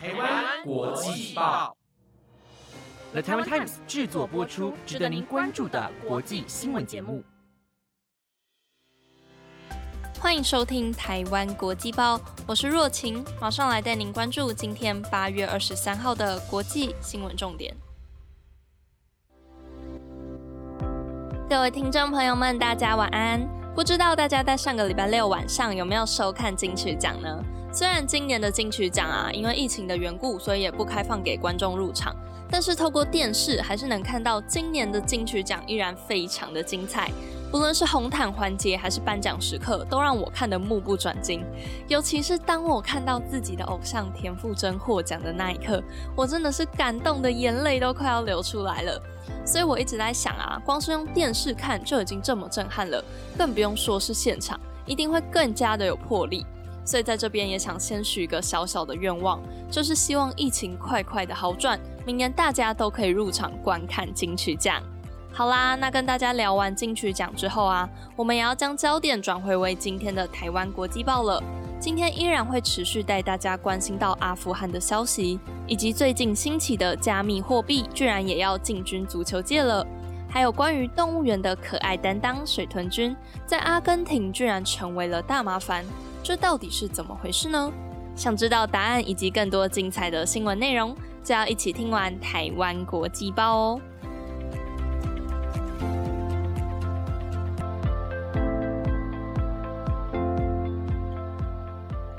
台湾国际报，The Taiwan Times 制作播出，值得您关注的国际新闻节目。欢迎收听台湾国际报，我是若晴，马上来带您关注今天八月二十三号的国际新闻重点。各位听众朋友们，大家晚安。不知道大家在上个礼拜六晚上有没有收看金曲奖呢？虽然今年的金曲奖啊，因为疫情的缘故，所以也不开放给观众入场，但是透过电视还是能看到今年的金曲奖依然非常的精彩。不论是红毯环节还是颁奖时刻，都让我看得目不转睛。尤其是当我看到自己的偶像田馥甄获奖的那一刻，我真的是感动的眼泪都快要流出来了。所以我一直在想啊，光是用电视看就已经这么震撼了，更不用说是现场，一定会更加的有魄力。所以在这边也想先许一个小小的愿望，就是希望疫情快快的好转，明年大家都可以入场观看金曲奖。好啦，那跟大家聊完金曲奖之后啊，我们也要将焦点转回为今天的台湾国际报了。今天依然会持续带大家关心到阿富汗的消息，以及最近兴起的加密货币居然也要进军足球界了，还有关于动物园的可爱担当水豚君在阿根廷居然成为了大麻烦，这到底是怎么回事呢？想知道答案以及更多精彩的新闻内容，就要一起听完台湾国际报哦。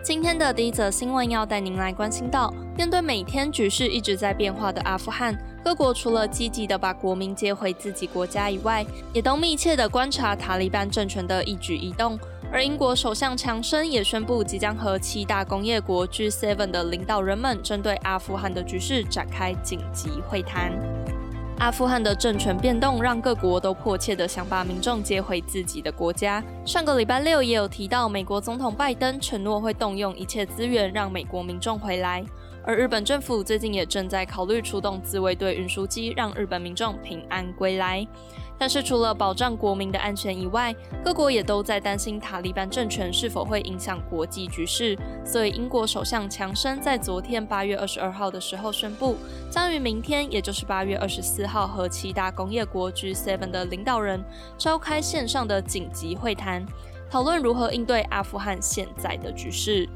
今天的第一则新闻要带您来关心到，面对每天局势一直在变化的阿富汗，各国除了积极的把国民接回自己国家以外，也都密切的观察塔利班政权的一举一动。而英国首相强生也宣布，即将和七大工业国 G7 的领导人们针对阿富汗的局势展开紧急会谈。阿富汗的政权变动让各国都迫切的想把民众接回自己的国家。上个礼拜六也有提到，美国总统拜登承诺会动用一切资源让美国民众回来。而日本政府最近也正在考虑出动自卫队运输机，让日本民众平安归来。但是，除了保障国民的安全以外，各国也都在担心塔利班政权是否会影响国际局势。所以，英国首相强生在昨天八月二十二号的时候宣布，将于明天，也就是八月二十四号，和七大工业国 G7 的领导人召开线上的紧急会谈，讨论如何应对阿富汗现在的局势。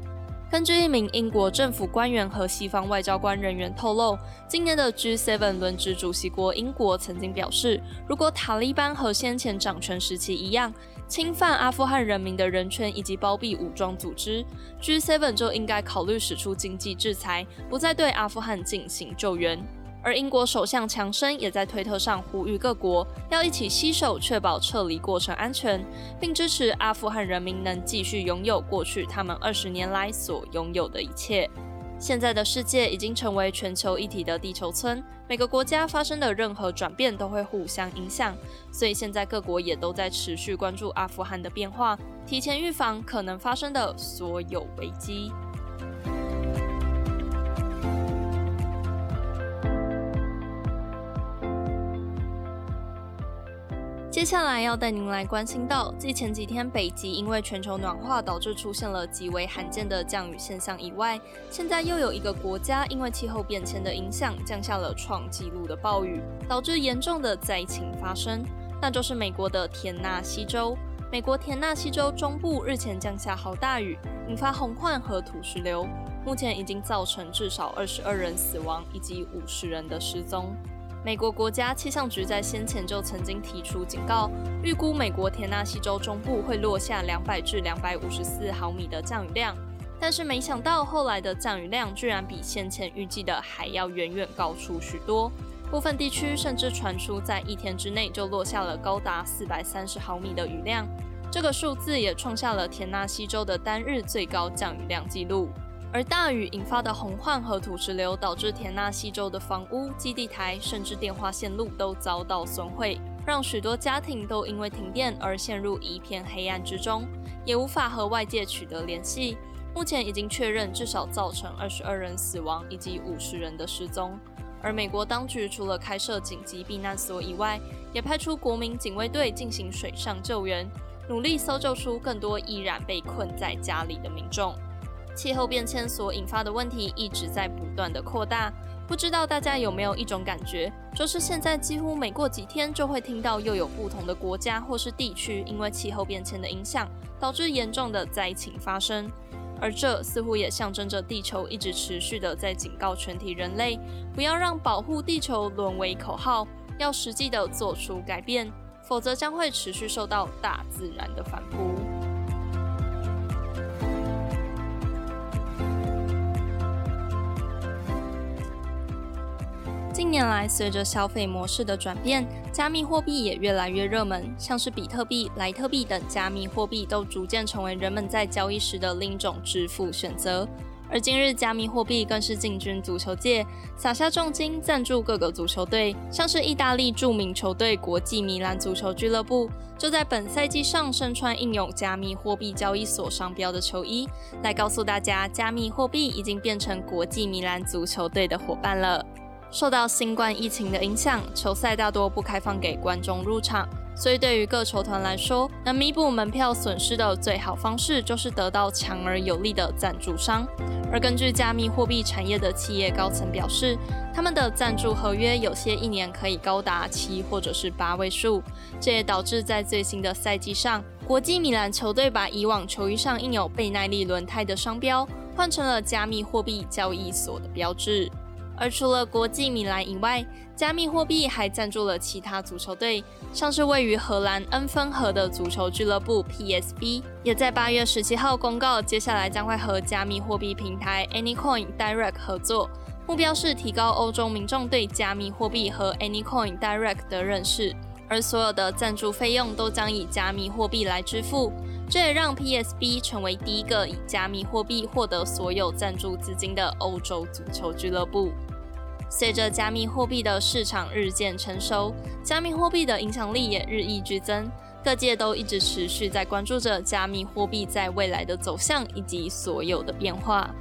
根据一名英国政府官员和西方外交官人员透露，今年的 G7 轮值主席国英国曾经表示，如果塔利班和先前掌权时期一样，侵犯阿富汗人民的人权以及包庇武装组织，G7 就应该考虑使出经济制裁，不再对阿富汗进行救援。而英国首相强生也在推特上呼吁各国要一起携手，确保撤离过程安全，并支持阿富汗人民能继续拥有过去他们二十年来所拥有的一切。现在的世界已经成为全球一体的地球村，每个国家发生的任何转变都会互相影响，所以现在各国也都在持续关注阿富汗的变化，提前预防可能发生的所有危机。接下来要带您来关心到，继前几天北极因为全球暖化导致出现了极为罕见的降雨现象以外，现在又有一个国家因为气候变迁的影响，降下了创纪录的暴雨，导致严重的灾情发生，那就是美国的田纳西州。美国田纳西州中部日前降下好大雨，引发洪患和土石流，目前已经造成至少二十二人死亡以及五十人的失踪。美国国家气象局在先前就曾经提出警告，预估美国田纳西州中部会落下两百至两百五十四毫米的降雨量，但是没想到后来的降雨量居然比先前预计的还要远远高出许多，部分地区甚至传出在一天之内就落下了高达四百三十毫米的雨量，这个数字也创下了田纳西州的单日最高降雨量纪录。而大雨引发的洪患和土石流，导致田纳西州的房屋、基地台甚至电话线路都遭到损毁，让许多家庭都因为停电而陷入一片黑暗之中，也无法和外界取得联系。目前已经确认至少造成二十二人死亡以及五十人的失踪。而美国当局除了开设紧急避难所以外，也派出国民警卫队进行水上救援，努力搜救出更多依然被困在家里的民众。气候变迁所引发的问题一直在不断的扩大。不知道大家有没有一种感觉，就是现在几乎每过几天就会听到又有不同的国家或是地区因为气候变迁的影响，导致严重的灾情发生。而这似乎也象征着地球一直持续的在警告全体人类，不要让保护地球沦为口号，要实际的做出改变，否则将会持续受到大自然的反扑。近年来，随着消费模式的转变，加密货币也越来越热门。像是比特币、莱特币等加密货币都逐渐成为人们在交易时的另一种支付选择。而今日，加密货币更是进军足球界，撒下重金赞助各个足球队。像是意大利著名球队国际米兰足球俱乐部，就在本赛季上身穿印有加密货币交易所商标的球衣，来告诉大家，加密货币已经变成国际米兰足球队的伙伴了。受到新冠疫情的影响，球赛大多不开放给观众入场，所以对于各球团来说，能弥补门票损失的最好方式就是得到强而有力的赞助商。而根据加密货币产业的企业高层表示，他们的赞助合约有些一年可以高达七或者是八位数，这也导致在最新的赛季上，国际米兰球队把以往球衣上印有贝耐利轮胎的商标换成了加密货币交易所的标志。而除了国际米兰以外，加密货币还赞助了其他足球队，像是位于荷兰恩芬河的足球俱乐部 PSB，也在八月十七号公告，接下来将会和加密货币平台 Anycoin Direct 合作，目标是提高欧洲民众对加密货币和 Anycoin Direct 的认识，而所有的赞助费用都将以加密货币来支付。这也让 PSB 成为第一个以加密货币获得所有赞助资金的欧洲足球俱乐部。随着加密货币的市场日渐成熟，加密货币的影响力也日益剧增，各界都一直持续在关注着加密货币在未来的走向以及所有的变化。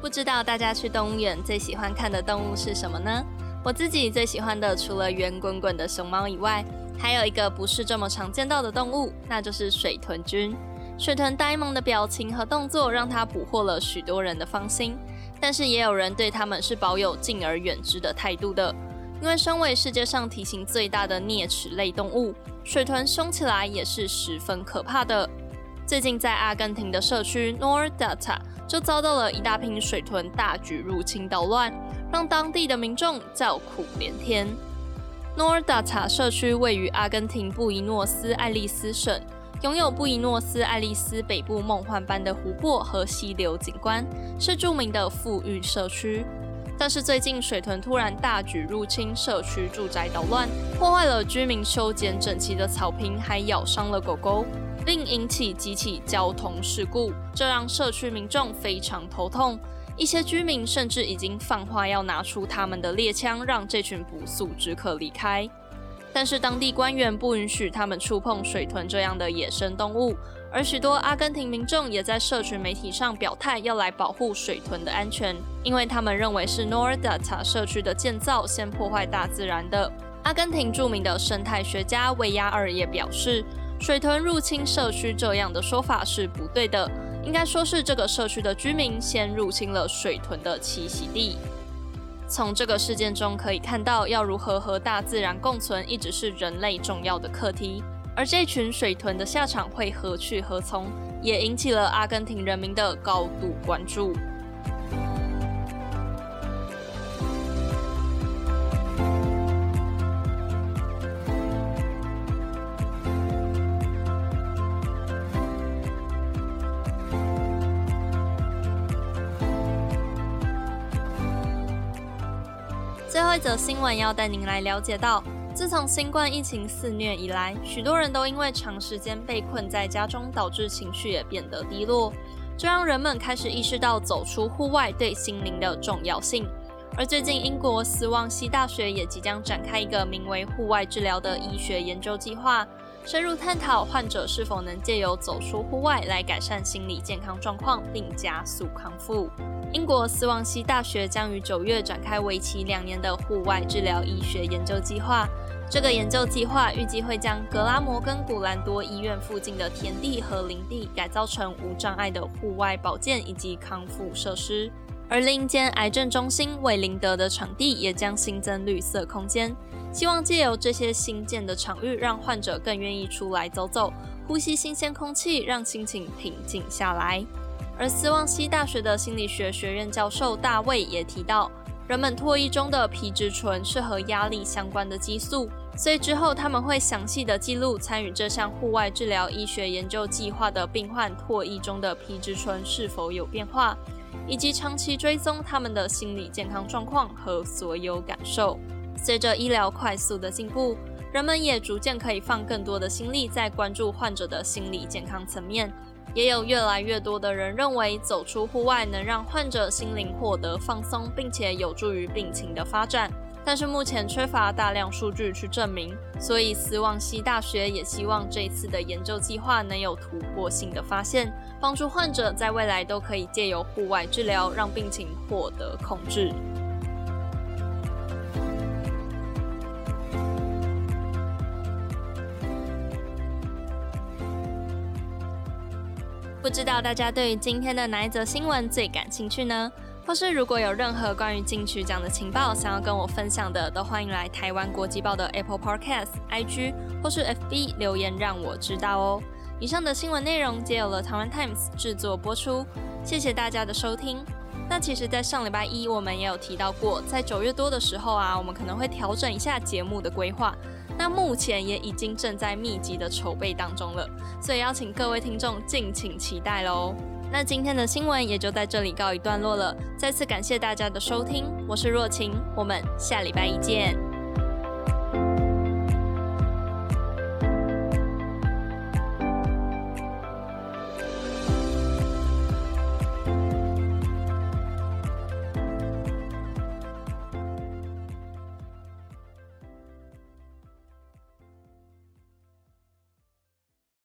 不知道大家去动物园最喜欢看的动物是什么呢？我自己最喜欢的，除了圆滚滚的熊猫以外，还有一个不是这么常见到的动物，那就是水豚君。水豚呆萌的表情和动作让它捕获了许多人的芳心，但是也有人对它们是保有敬而远之的态度的。因为身为世界上体型最大的啮齿类动物，水豚凶起来也是十分可怕的。最近在阿根廷的社区 Nordata。就遭到了一大批水豚大举入侵捣乱，让当地的民众叫苦连天。诺尔达塔社区位于阿根廷布宜诺斯艾利斯省，拥有布宜诺斯艾利斯北部梦幻般的湖泊和溪流景观，是著名的富裕社区。但是最近水豚突然大举入侵社区住宅捣乱，破坏了居民修剪整齐的草坪，还咬伤了狗狗。并引起几起交通事故，这让社区民众非常头痛。一些居民甚至已经放话要拿出他们的猎枪，让这群不速之客离开。但是当地官员不允许他们触碰水豚这样的野生动物，而许多阿根廷民众也在社群媒体上表态要来保护水豚的安全，因为他们认为是 Nordata 社区的建造先破坏大自然的。阿根廷著名的生态学家维亚尔也表示。水豚入侵社区这样的说法是不对的，应该说是这个社区的居民先入侵了水豚的栖息地。从这个事件中可以看到，要如何和大自然共存，一直是人类重要的课题。而这群水豚的下场会何去何从，也引起了阿根廷人民的高度关注。最后一则新闻要带您来了解到，自从新冠疫情肆虐以来，许多人都因为长时间被困在家中，导致情绪也变得低落，这让人们开始意识到走出户外对心灵的重要性。而最近，英国斯旺西大学也即将展开一个名为“户外治疗”的医学研究计划，深入探讨患者是否能借由走出户外来改善心理健康状况，并加速康复。英国斯旺西大学将于九月展开为期两年的户外治疗医学研究计划。这个研究计划预计会将格拉摩跟古兰多医院附近的田地和林地改造成无障碍的户外保健以及康复设施，而另一间癌症中心韦林德的场地也将新增绿色空间，希望借由这些新建的场域，让患者更愿意出来走走，呼吸新鲜空气，让心情平静下来。而斯旺西大学的心理学学院教授大卫也提到，人们唾液中的皮质醇是和压力相关的激素，所以之后他们会详细的记录参与这项户外治疗医学研究计划的病患唾液中的皮质醇是否有变化，以及长期追踪他们的心理健康状况和所有感受。随着医疗快速的进步，人们也逐渐可以放更多的心力在关注患者的心理健康层面。也有越来越多的人认为，走出户外能让患者心灵获得放松，并且有助于病情的发展。但是目前缺乏大量数据去证明，所以斯旺西大学也希望这次的研究计划能有突破性的发现，帮助患者在未来都可以借由户外治疗，让病情获得控制。知道大家对于今天的哪一则新闻最感兴趣呢？或是如果有任何关于金曲奖的情报想要跟我分享的，都欢迎来台湾国际报的 Apple Podcast、IG 或是 FB 留言让我知道哦。以上的新闻内容皆有了台湾 Times 制作播出，谢谢大家的收听。那其实，在上礼拜一我们也有提到过，在九月多的时候啊，我们可能会调整一下节目的规划。那目前也已经正在密集的筹备当中了，所以邀请各位听众敬请期待喽。那今天的新闻也就在这里告一段落了，再次感谢大家的收听，我是若晴，我们下礼拜一见。